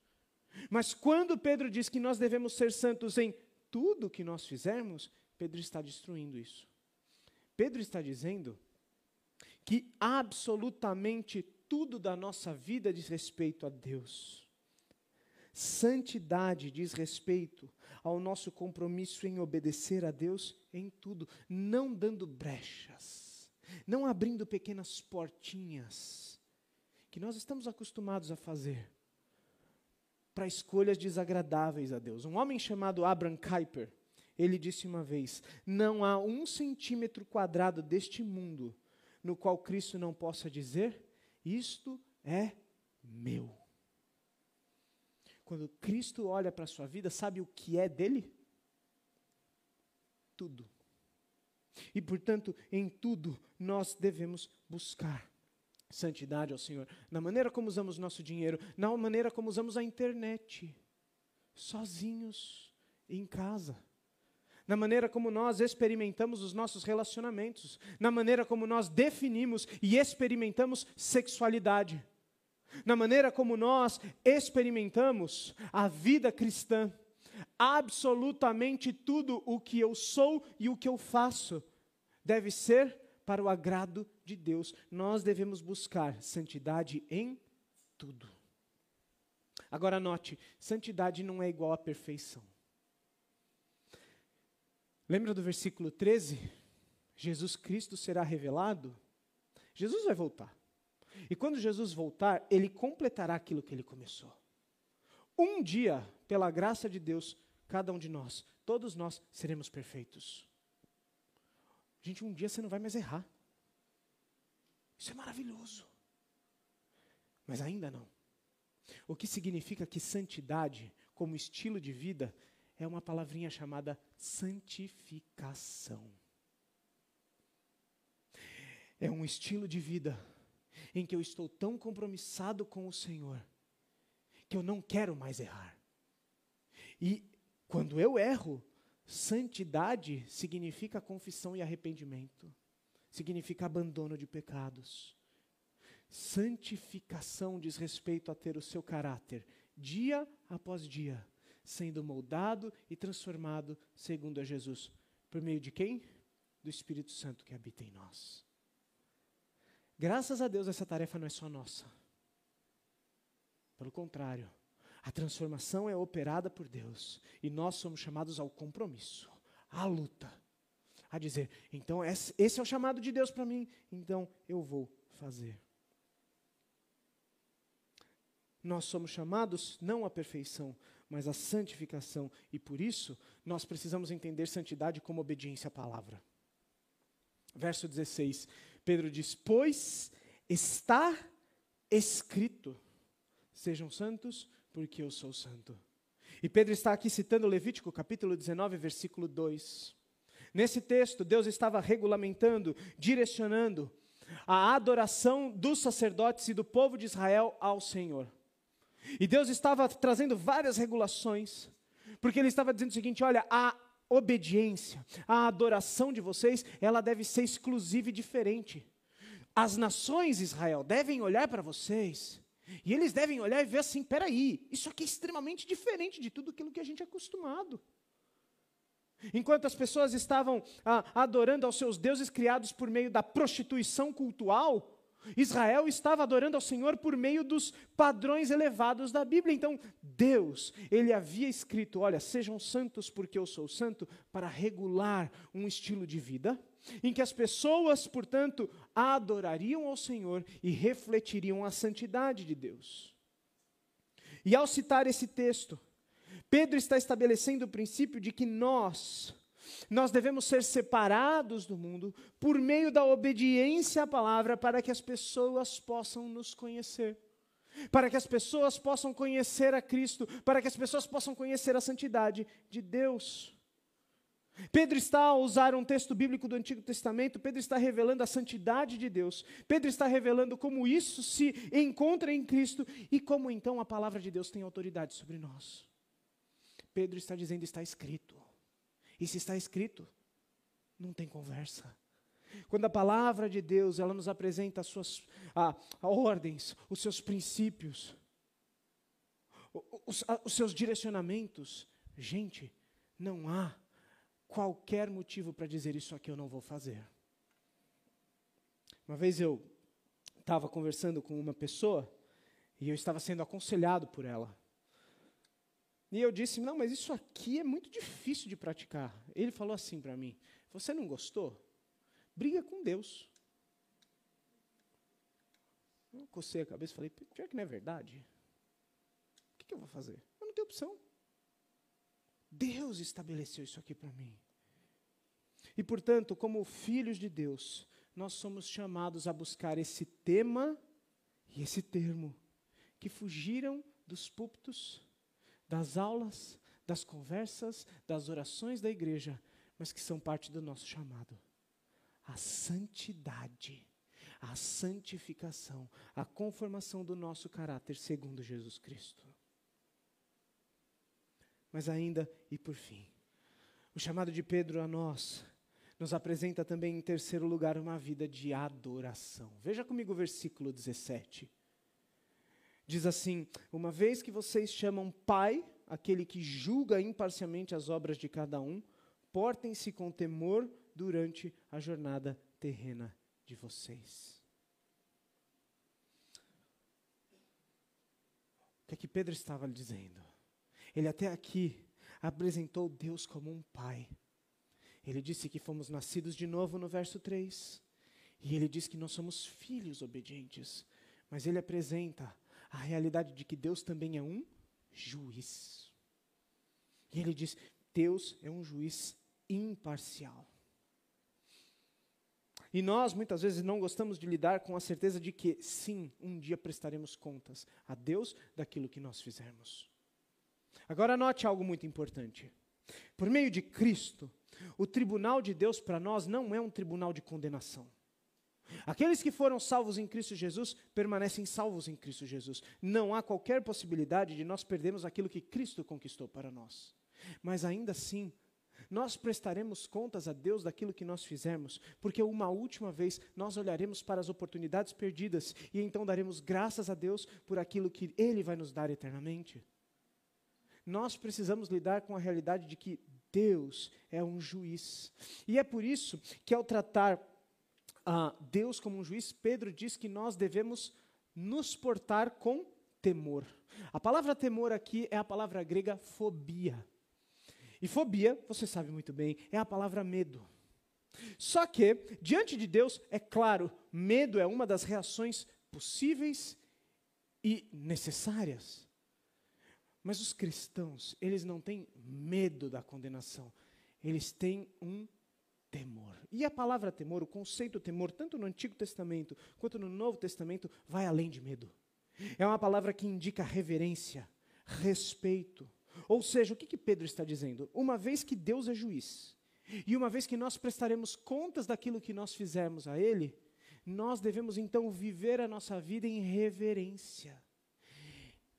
Mas quando Pedro diz que nós devemos ser santos em tudo que nós fizermos, Pedro está destruindo isso. Pedro está dizendo que absolutamente tudo da nossa vida diz respeito a Deus. Santidade diz respeito ao nosso compromisso em obedecer a Deus em tudo, não dando brechas, não abrindo pequenas portinhas, que nós estamos acostumados a fazer para escolhas desagradáveis a Deus. Um homem chamado Abraham Kuyper, ele disse uma vez: Não há um centímetro quadrado deste mundo no qual Cristo não possa dizer isto é meu. Quando Cristo olha para a sua vida, sabe o que é dele? Tudo. E, portanto, em tudo nós devemos buscar santidade ao Senhor. Na maneira como usamos nosso dinheiro, na maneira como usamos a internet, sozinhos, em casa na maneira como nós experimentamos os nossos relacionamentos, na maneira como nós definimos e experimentamos sexualidade, na maneira como nós experimentamos a vida cristã. Absolutamente tudo o que eu sou e o que eu faço deve ser para o agrado de Deus. Nós devemos buscar santidade em tudo. Agora note, santidade não é igual a perfeição. Lembra do versículo 13? Jesus Cristo será revelado. Jesus vai voltar. E quando Jesus voltar, ele completará aquilo que ele começou. Um dia, pela graça de Deus, cada um de nós, todos nós seremos perfeitos. Gente, um dia você não vai mais errar. Isso é maravilhoso. Mas ainda não. O que significa que santidade, como estilo de vida, é uma palavrinha chamada santificação. É um estilo de vida em que eu estou tão compromissado com o Senhor que eu não quero mais errar. E quando eu erro, santidade significa confissão e arrependimento, significa abandono de pecados. Santificação diz respeito a ter o seu caráter, dia após dia, sendo moldado e transformado segundo a Jesus. Por meio de quem? Do Espírito Santo que habita em nós. Graças a Deus, essa tarefa não é só nossa. Pelo contrário, a transformação é operada por Deus e nós somos chamados ao compromisso, à luta, a dizer: então esse é o chamado de Deus para mim, então eu vou fazer. Nós somos chamados não à perfeição, mas à santificação, e por isso nós precisamos entender santidade como obediência à palavra. Verso 16, Pedro diz: Pois está escrito, sejam santos, porque eu sou santo. E Pedro está aqui citando Levítico capítulo 19, versículo 2. Nesse texto, Deus estava regulamentando, direcionando a adoração dos sacerdotes e do povo de Israel ao Senhor. E Deus estava trazendo várias regulações, porque Ele estava dizendo o seguinte: olha, a obediência, a adoração de vocês, ela deve ser exclusiva e diferente. As nações Israel devem olhar para vocês e eles devem olhar e ver assim: peraí, isso aqui é extremamente diferente de tudo aquilo que a gente é acostumado. Enquanto as pessoas estavam ah, adorando aos seus deuses criados por meio da prostituição cultural, Israel estava adorando ao Senhor por meio dos padrões elevados da Bíblia. Então, Deus, ele havia escrito: olha, sejam santos porque eu sou santo, para regular um estilo de vida em que as pessoas, portanto, adorariam ao Senhor e refletiriam a santidade de Deus. E ao citar esse texto, Pedro está estabelecendo o princípio de que nós, nós devemos ser separados do mundo por meio da obediência à palavra para que as pessoas possam nos conhecer. Para que as pessoas possam conhecer a Cristo, para que as pessoas possam conhecer a santidade de Deus. Pedro está a usar um texto bíblico do Antigo Testamento, Pedro está revelando a santidade de Deus, Pedro está revelando como isso se encontra em Cristo e como então a palavra de Deus tem autoridade sobre nós. Pedro está dizendo: está escrito. E se está escrito, não tem conversa. Quando a palavra de Deus ela nos apresenta as suas a, a ordens, os seus princípios, os, a, os seus direcionamentos, gente, não há qualquer motivo para dizer isso aqui eu não vou fazer. Uma vez eu estava conversando com uma pessoa e eu estava sendo aconselhado por ela. E eu disse: Não, mas isso aqui é muito difícil de praticar. Ele falou assim para mim: Você não gostou? Briga com Deus. Eu cocei a cabeça e falei: Pior que não é verdade. O que, que eu vou fazer? Eu não tenho opção. Deus estabeleceu isso aqui para mim. E, portanto, como filhos de Deus, nós somos chamados a buscar esse tema e esse termo que fugiram dos púlpitos, das aulas, das conversas, das orações da igreja, mas que são parte do nosso chamado. A santidade, a santificação, a conformação do nosso caráter segundo Jesus Cristo. Mas ainda, e por fim, o chamado de Pedro a nós nos apresenta também, em terceiro lugar, uma vida de adoração. Veja comigo o versículo 17. Diz assim: Uma vez que vocês chamam Pai, aquele que julga imparcialmente as obras de cada um, portem-se com temor durante a jornada terrena de vocês. O que é que Pedro estava lhe dizendo? Ele até aqui apresentou Deus como um pai. Ele disse que fomos nascidos de novo no verso 3. E ele diz que nós somos filhos obedientes. Mas ele apresenta a realidade de que Deus também é um juiz. E ele diz: Deus é um juiz imparcial. E nós, muitas vezes, não gostamos de lidar com a certeza de que, sim, um dia prestaremos contas a Deus daquilo que nós fizermos. Agora, note algo muito importante. Por meio de Cristo, o tribunal de Deus para nós não é um tribunal de condenação. Aqueles que foram salvos em Cristo Jesus permanecem salvos em Cristo Jesus. Não há qualquer possibilidade de nós perdermos aquilo que Cristo conquistou para nós. Mas ainda assim, nós prestaremos contas a Deus daquilo que nós fizermos, porque uma última vez nós olharemos para as oportunidades perdidas e então daremos graças a Deus por aquilo que Ele vai nos dar eternamente. Nós precisamos lidar com a realidade de que Deus é um juiz. E é por isso que, ao tratar uh, Deus como um juiz, Pedro diz que nós devemos nos portar com temor. A palavra temor aqui é a palavra grega fobia. E fobia, você sabe muito bem, é a palavra medo. Só que, diante de Deus, é claro, medo é uma das reações possíveis e necessárias. Mas os cristãos, eles não têm medo da condenação, eles têm um temor. E a palavra temor, o conceito temor, tanto no Antigo Testamento quanto no Novo Testamento, vai além de medo. É uma palavra que indica reverência, respeito, ou seja, o que, que Pedro está dizendo? Uma vez que Deus é juiz, e uma vez que nós prestaremos contas daquilo que nós fizermos a Ele, nós devemos então viver a nossa vida em reverência.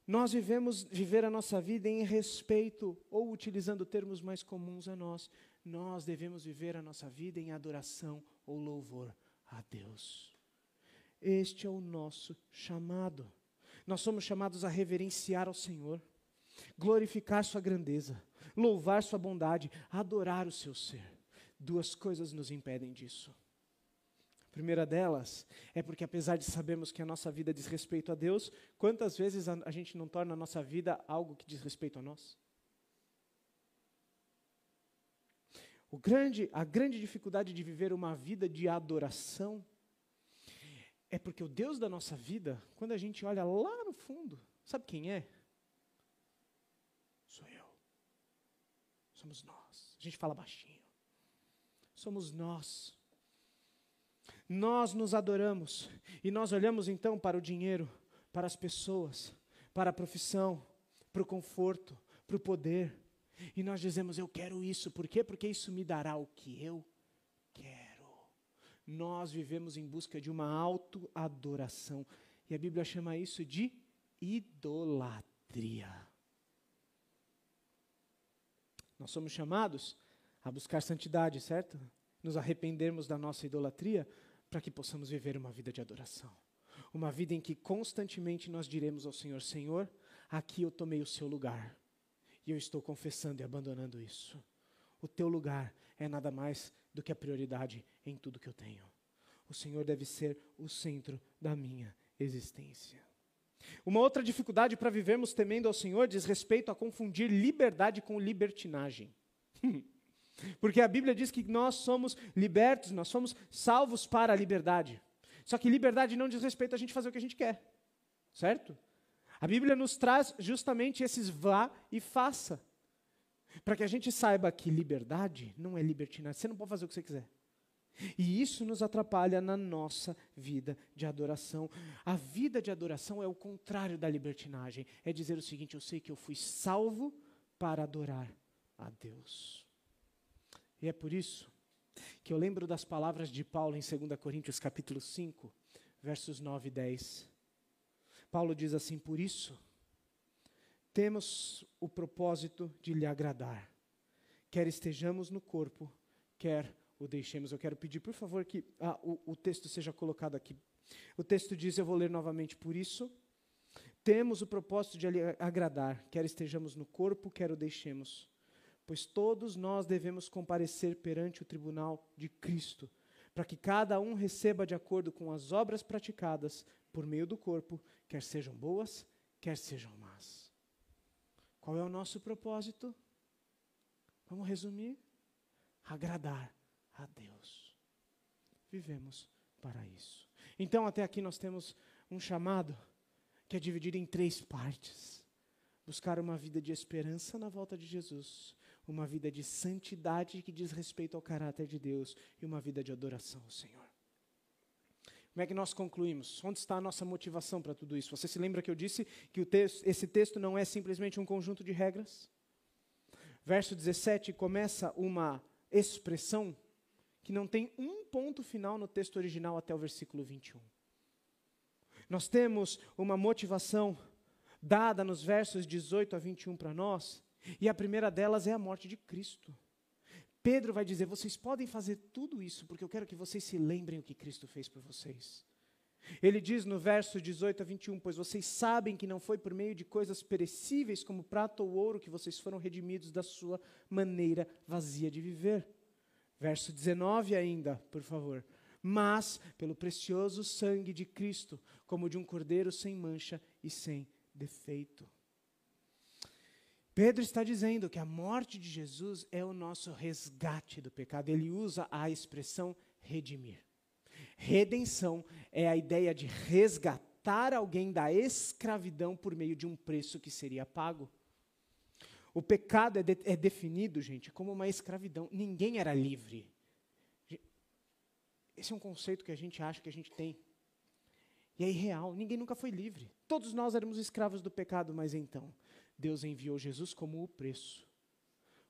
Nós vivemos viver a nossa vida em respeito, ou utilizando termos mais comuns a nós, nós devemos viver a nossa vida em adoração ou louvor a Deus. Este é o nosso chamado. Nós somos chamados a reverenciar ao Senhor glorificar Sua grandeza, louvar Sua bondade, adorar o Seu ser. Duas coisas nos impedem disso. A primeira delas é porque, apesar de sabermos que a nossa vida diz respeito a Deus, quantas vezes a, a gente não torna a nossa vida algo que diz respeito a nós? O grande, a grande dificuldade de viver uma vida de adoração é porque o Deus da nossa vida, quando a gente olha lá no fundo, sabe quem é? Somos nós. A gente fala baixinho. Somos nós. Nós nos adoramos e nós olhamos então para o dinheiro, para as pessoas, para a profissão, para o conforto, para o poder. E nós dizemos: Eu quero isso. Por quê? Porque isso me dará o que eu quero. Nós vivemos em busca de uma autoadoração. E a Bíblia chama isso de idolatria. Nós somos chamados a buscar santidade, certo? Nos arrependermos da nossa idolatria para que possamos viver uma vida de adoração. Uma vida em que constantemente nós diremos ao Senhor: Senhor, aqui eu tomei o seu lugar. E eu estou confessando e abandonando isso. O teu lugar é nada mais do que a prioridade em tudo que eu tenho. O Senhor deve ser o centro da minha existência. Uma outra dificuldade para vivermos temendo ao Senhor diz respeito a confundir liberdade com libertinagem. Porque a Bíblia diz que nós somos libertos, nós somos salvos para a liberdade. Só que liberdade não diz respeito a gente fazer o que a gente quer, certo? A Bíblia nos traz justamente esses vá e faça. Para que a gente saiba que liberdade não é libertinagem. Você não pode fazer o que você quiser. E isso nos atrapalha na nossa vida de adoração. A vida de adoração é o contrário da libertinagem. É dizer o seguinte: eu sei que eu fui salvo para adorar a Deus. E é por isso que eu lembro das palavras de Paulo em 2 Coríntios capítulo 5, versos 9 e 10. Paulo diz assim: Por isso, temos o propósito de lhe agradar, quer estejamos no corpo, quer o deixemos. Eu quero pedir, por favor, que ah, o, o texto seja colocado aqui. O texto diz, eu vou ler novamente, por isso, temos o propósito de agradar, quer estejamos no corpo, quer o deixemos. Pois todos nós devemos comparecer perante o tribunal de Cristo, para que cada um receba de acordo com as obras praticadas por meio do corpo, quer sejam boas, quer sejam más. Qual é o nosso propósito? Vamos resumir? Agradar a Deus. Vivemos para isso. Então, até aqui nós temos um chamado que é dividido em três partes. buscar uma vida de esperança na volta de Jesus, uma vida de santidade que diz respeito ao caráter de Deus e uma vida de adoração ao Senhor. Como é que nós concluímos? Onde está a nossa motivação para tudo isso? Você se lembra que eu disse que texto, esse texto não é simplesmente um conjunto de regras? Verso 17 começa uma expressão que não tem um ponto final no texto original até o versículo 21. Nós temos uma motivação dada nos versos 18 a 21 para nós, e a primeira delas é a morte de Cristo. Pedro vai dizer: vocês podem fazer tudo isso, porque eu quero que vocês se lembrem o que Cristo fez por vocês. Ele diz no verso 18 a 21: Pois vocês sabem que não foi por meio de coisas perecíveis, como prata ou ouro, que vocês foram redimidos da sua maneira vazia de viver. Verso 19 ainda, por favor. Mas pelo precioso sangue de Cristo, como de um cordeiro sem mancha e sem defeito. Pedro está dizendo que a morte de Jesus é o nosso resgate do pecado. Ele usa a expressão redimir. Redenção é a ideia de resgatar alguém da escravidão por meio de um preço que seria pago. O pecado é, de, é definido, gente, como uma escravidão. Ninguém era livre. Esse é um conceito que a gente acha que a gente tem. E é irreal. Ninguém nunca foi livre. Todos nós éramos escravos do pecado, mas então, Deus enviou Jesus como o preço.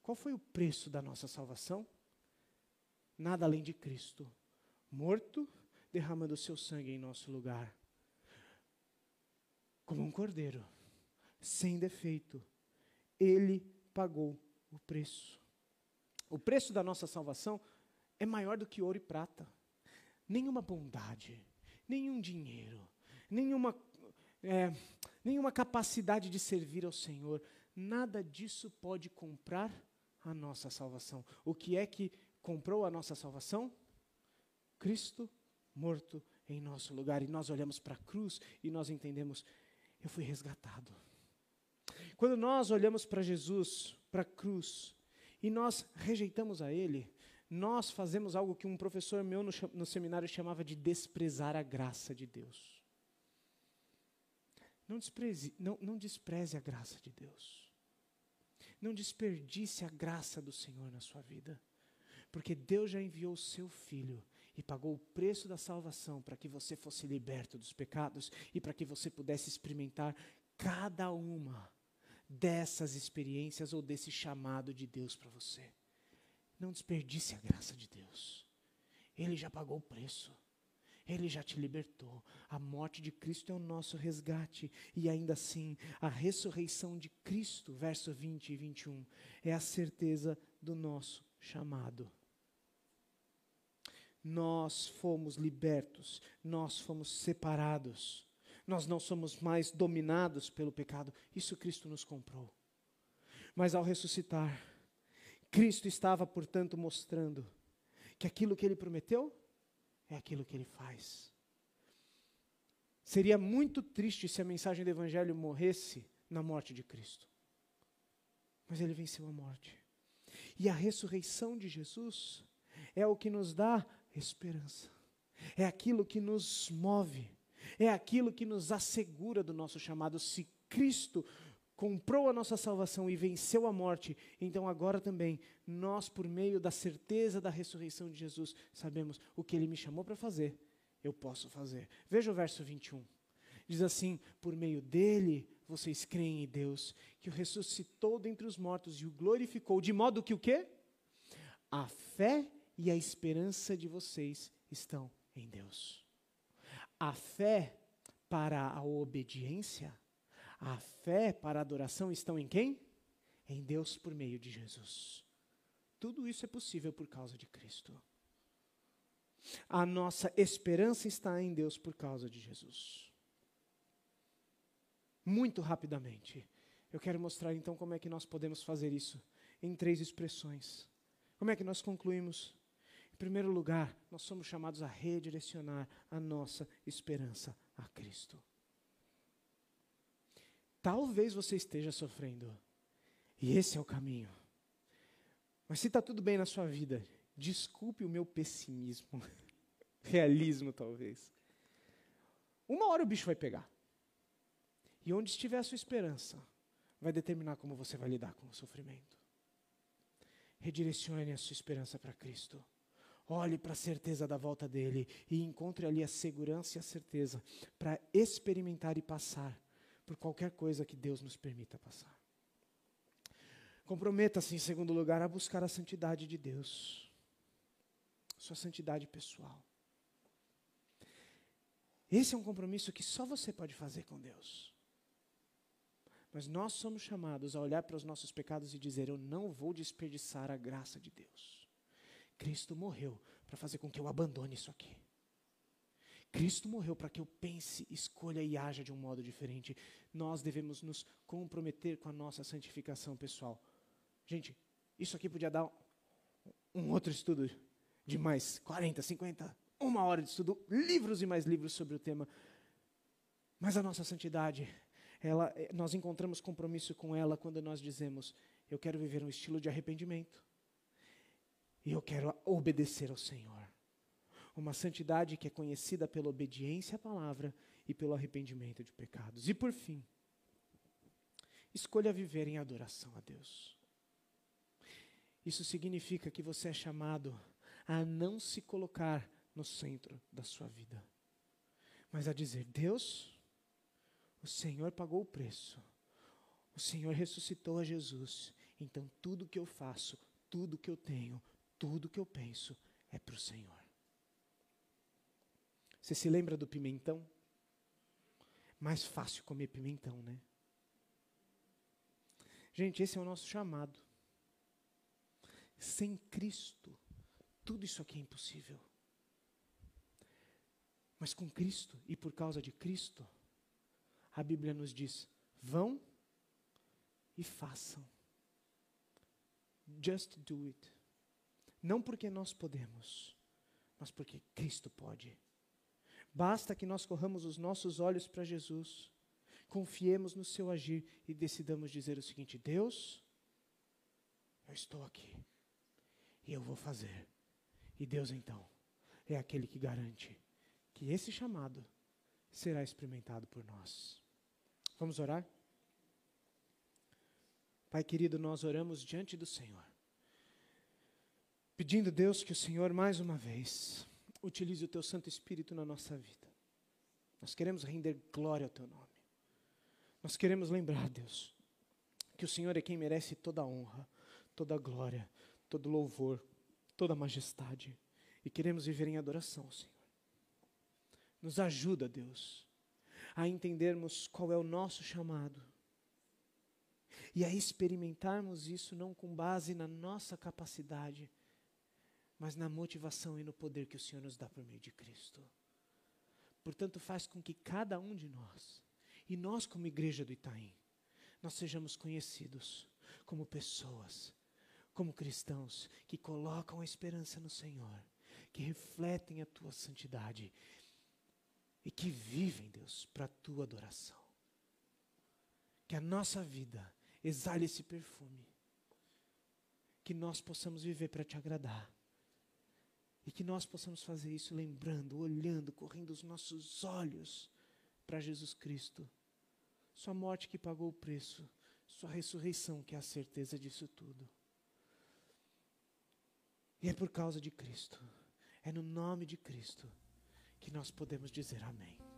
Qual foi o preço da nossa salvação? Nada além de Cristo, morto, derramando o seu sangue em nosso lugar. Como um cordeiro, sem defeito, ele pagou o preço. O preço da nossa salvação é maior do que ouro e prata. Nenhuma bondade, nenhum dinheiro, nenhuma é, nenhuma capacidade de servir ao Senhor. Nada disso pode comprar a nossa salvação. O que é que comprou a nossa salvação? Cristo morto em nosso lugar. E nós olhamos para a cruz e nós entendemos: eu fui resgatado. Quando nós olhamos para Jesus, para a cruz, e nós rejeitamos a Ele, nós fazemos algo que um professor meu no, no seminário chamava de desprezar a graça de Deus. Não despreze, não, não despreze a graça de Deus. Não desperdice a graça do Senhor na sua vida. Porque Deus já enviou o seu Filho e pagou o preço da salvação para que você fosse liberto dos pecados e para que você pudesse experimentar cada uma dessas experiências ou desse chamado de Deus para você. Não desperdice a graça de Deus. Ele já pagou o preço. Ele já te libertou. A morte de Cristo é o nosso resgate. E ainda assim, a ressurreição de Cristo, verso 20 e 21, é a certeza do nosso chamado. Nós fomos libertos, nós fomos separados, nós não somos mais dominados pelo pecado. Isso Cristo nos comprou. Mas ao ressuscitar, Cristo estava, portanto, mostrando que aquilo que ele prometeu é aquilo que ele faz. Seria muito triste se a mensagem do Evangelho morresse na morte de Cristo. Mas ele venceu a morte. E a ressurreição de Jesus é o que nos dá esperança. É aquilo que nos move. É aquilo que nos assegura do nosso chamado. Se Cristo comprou a nossa salvação e venceu a morte, então agora também nós, por meio da certeza da ressurreição de Jesus, sabemos o que ele me chamou para fazer, eu posso fazer. Veja o verso 21. Diz assim: Por meio dele vocês creem em Deus, que o ressuscitou dentre os mortos e o glorificou, de modo que o quê? A fé e a esperança de vocês estão em Deus. A fé para a obediência a fé para a adoração estão em quem? Em Deus por meio de Jesus. Tudo isso é possível por causa de Cristo. A nossa esperança está em Deus por causa de Jesus. Muito rapidamente, eu quero mostrar então como é que nós podemos fazer isso em três expressões. Como é que nós concluímos? Em primeiro lugar, nós somos chamados a redirecionar a nossa esperança a Cristo. Talvez você esteja sofrendo. E esse é o caminho. Mas se está tudo bem na sua vida, desculpe o meu pessimismo. Realismo, talvez. Uma hora o bicho vai pegar. E onde estiver a sua esperança, vai determinar como você vai lidar com o sofrimento. Redirecione a sua esperança para Cristo. Olhe para a certeza da volta dele e encontre ali a segurança e a certeza para experimentar e passar por qualquer coisa que Deus nos permita passar. Comprometa-se, em segundo lugar, a buscar a santidade de Deus, sua santidade pessoal. Esse é um compromisso que só você pode fazer com Deus. Mas nós somos chamados a olhar para os nossos pecados e dizer: Eu não vou desperdiçar a graça de Deus. Cristo morreu para fazer com que eu abandone isso aqui. Cristo morreu para que eu pense, escolha e haja de um modo diferente. Nós devemos nos comprometer com a nossa santificação pessoal. Gente, isso aqui podia dar um outro estudo de mais 40, 50, uma hora de estudo, livros e mais livros sobre o tema. Mas a nossa santidade, ela, nós encontramos compromisso com ela quando nós dizemos: Eu quero viver um estilo de arrependimento. E eu quero obedecer ao Senhor. Uma santidade que é conhecida pela obediência à palavra e pelo arrependimento de pecados. E por fim, escolha viver em adoração a Deus. Isso significa que você é chamado a não se colocar no centro da sua vida, mas a dizer: Deus, o Senhor pagou o preço, o Senhor ressuscitou a Jesus, então tudo que eu faço, tudo que eu tenho, tudo que eu penso é para o Senhor. Você se lembra do pimentão? Mais fácil comer pimentão, né? Gente, esse é o nosso chamado. Sem Cristo, tudo isso aqui é impossível. Mas com Cristo e por causa de Cristo, a Bíblia nos diz: vão e façam. Just do it. Não porque nós podemos, mas porque Cristo pode. Basta que nós corramos os nossos olhos para Jesus, confiemos no seu agir e decidamos dizer o seguinte: Deus, eu estou aqui e eu vou fazer. E Deus então é aquele que garante que esse chamado será experimentado por nós. Vamos orar? Pai querido, nós oramos diante do Senhor pedindo, Deus, que o Senhor, mais uma vez, utilize o Teu Santo Espírito na nossa vida. Nós queremos render glória ao Teu nome. Nós queremos lembrar, Deus, que o Senhor é quem merece toda a honra, toda a glória, todo louvor, toda a majestade. E queremos viver em adoração, Senhor. Nos ajuda, Deus, a entendermos qual é o nosso chamado e a experimentarmos isso não com base na nossa capacidade, mas na motivação e no poder que o Senhor nos dá por meio de Cristo. Portanto, faz com que cada um de nós, e nós como igreja do Itaim, nós sejamos conhecidos como pessoas, como cristãos que colocam a esperança no Senhor, que refletem a tua santidade e que vivem, Deus, para a tua adoração. Que a nossa vida exale esse perfume, que nós possamos viver para te agradar e que nós possamos fazer isso lembrando, olhando, correndo os nossos olhos para Jesus Cristo. Sua morte que pagou o preço, Sua ressurreição que é a certeza disso tudo. E é por causa de Cristo, é no nome de Cristo que nós podemos dizer amém.